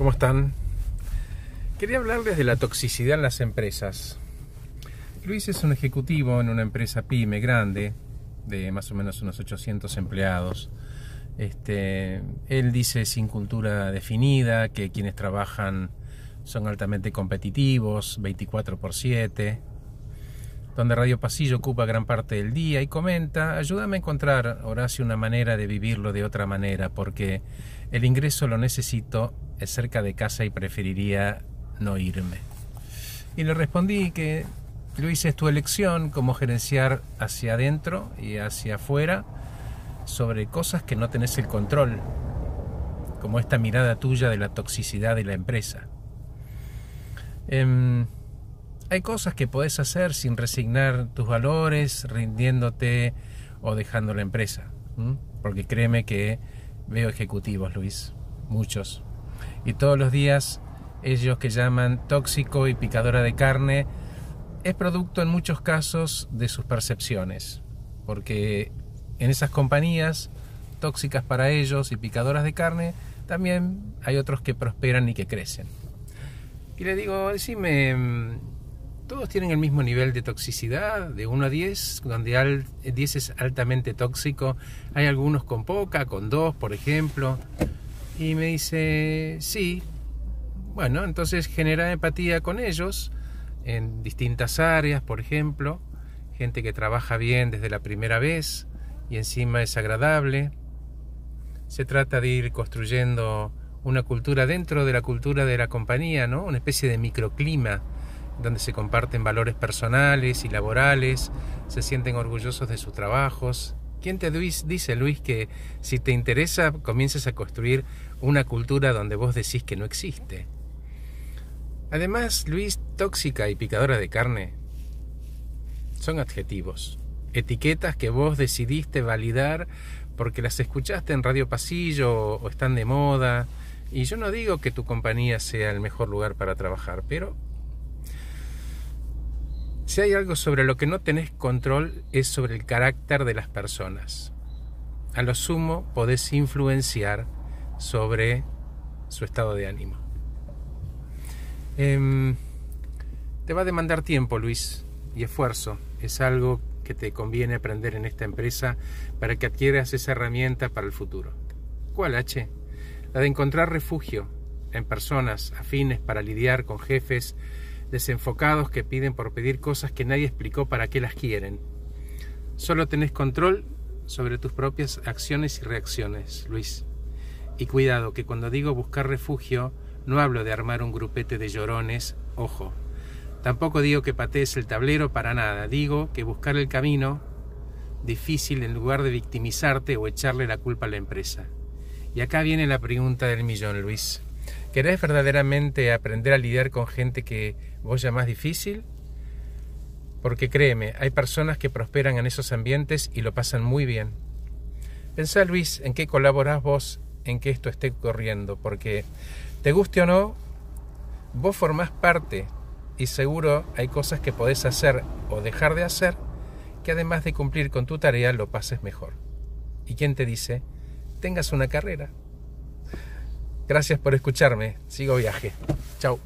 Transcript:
¿Cómo están? Quería hablarles de la toxicidad en las empresas. Luis es un ejecutivo en una empresa pyme grande, de más o menos unos 800 empleados. Este, él dice sin cultura definida, que quienes trabajan son altamente competitivos, 24 por 7, donde Radio Pasillo ocupa gran parte del día y comenta, ayúdame a encontrar, Horacio, una manera de vivirlo de otra manera, porque el ingreso lo necesito, es cerca de casa y preferiría no irme. Y le respondí que Luis es tu elección como gerenciar hacia adentro y hacia afuera sobre cosas que no tenés el control, como esta mirada tuya de la toxicidad de la empresa. Em, hay cosas que podés hacer sin resignar tus valores, rindiéndote o dejando la empresa. Porque créeme que veo ejecutivos, Luis, muchos. Y todos los días ellos que llaman tóxico y picadora de carne es producto en muchos casos de sus percepciones. Porque en esas compañías tóxicas para ellos y picadoras de carne, también hay otros que prosperan y que crecen. Y le digo, decime, todos tienen el mismo nivel de toxicidad, de 1 a 10, donde 10 es altamente tóxico. Hay algunos con poca, con 2, por ejemplo. Y me dice, sí. Bueno, entonces genera empatía con ellos en distintas áreas, por ejemplo. Gente que trabaja bien desde la primera vez y encima es agradable. Se trata de ir construyendo una cultura dentro de la cultura de la compañía, ¿no? Una especie de microclima donde se comparten valores personales y laborales, se sienten orgullosos de sus trabajos. ¿Quién te dice, Luis, que si te interesa comiences a construir una cultura donde vos decís que no existe? Además, Luis, tóxica y picadora de carne son adjetivos, etiquetas que vos decidiste validar porque las escuchaste en Radio Pasillo o están de moda. Y yo no digo que tu compañía sea el mejor lugar para trabajar, pero si hay algo sobre lo que no tenés control es sobre el carácter de las personas. A lo sumo podés influenciar sobre su estado de ánimo. Em, te va a demandar tiempo, Luis, y esfuerzo. Es algo que te conviene aprender en esta empresa para que adquieras esa herramienta para el futuro. ¿Cuál, H? La de encontrar refugio en personas afines para lidiar con jefes desenfocados que piden por pedir cosas que nadie explicó para qué las quieren. Solo tenés control sobre tus propias acciones y reacciones, Luis. Y cuidado, que cuando digo buscar refugio, no hablo de armar un grupete de llorones, ojo. Tampoco digo que patees el tablero para nada, digo que buscar el camino difícil en lugar de victimizarte o echarle la culpa a la empresa. Y acá viene la pregunta del millón, Luis. ¿Querés verdaderamente aprender a lidiar con gente que vos llamás difícil? Porque créeme, hay personas que prosperan en esos ambientes y lo pasan muy bien. Pensá, Luis, en qué colaborás vos en que esto esté corriendo, porque te guste o no, vos formás parte y seguro hay cosas que podés hacer o dejar de hacer que además de cumplir con tu tarea lo pases mejor. ¿Y quién te dice? Tengas una carrera. Gracias por escucharme. Sigo viaje. Chao.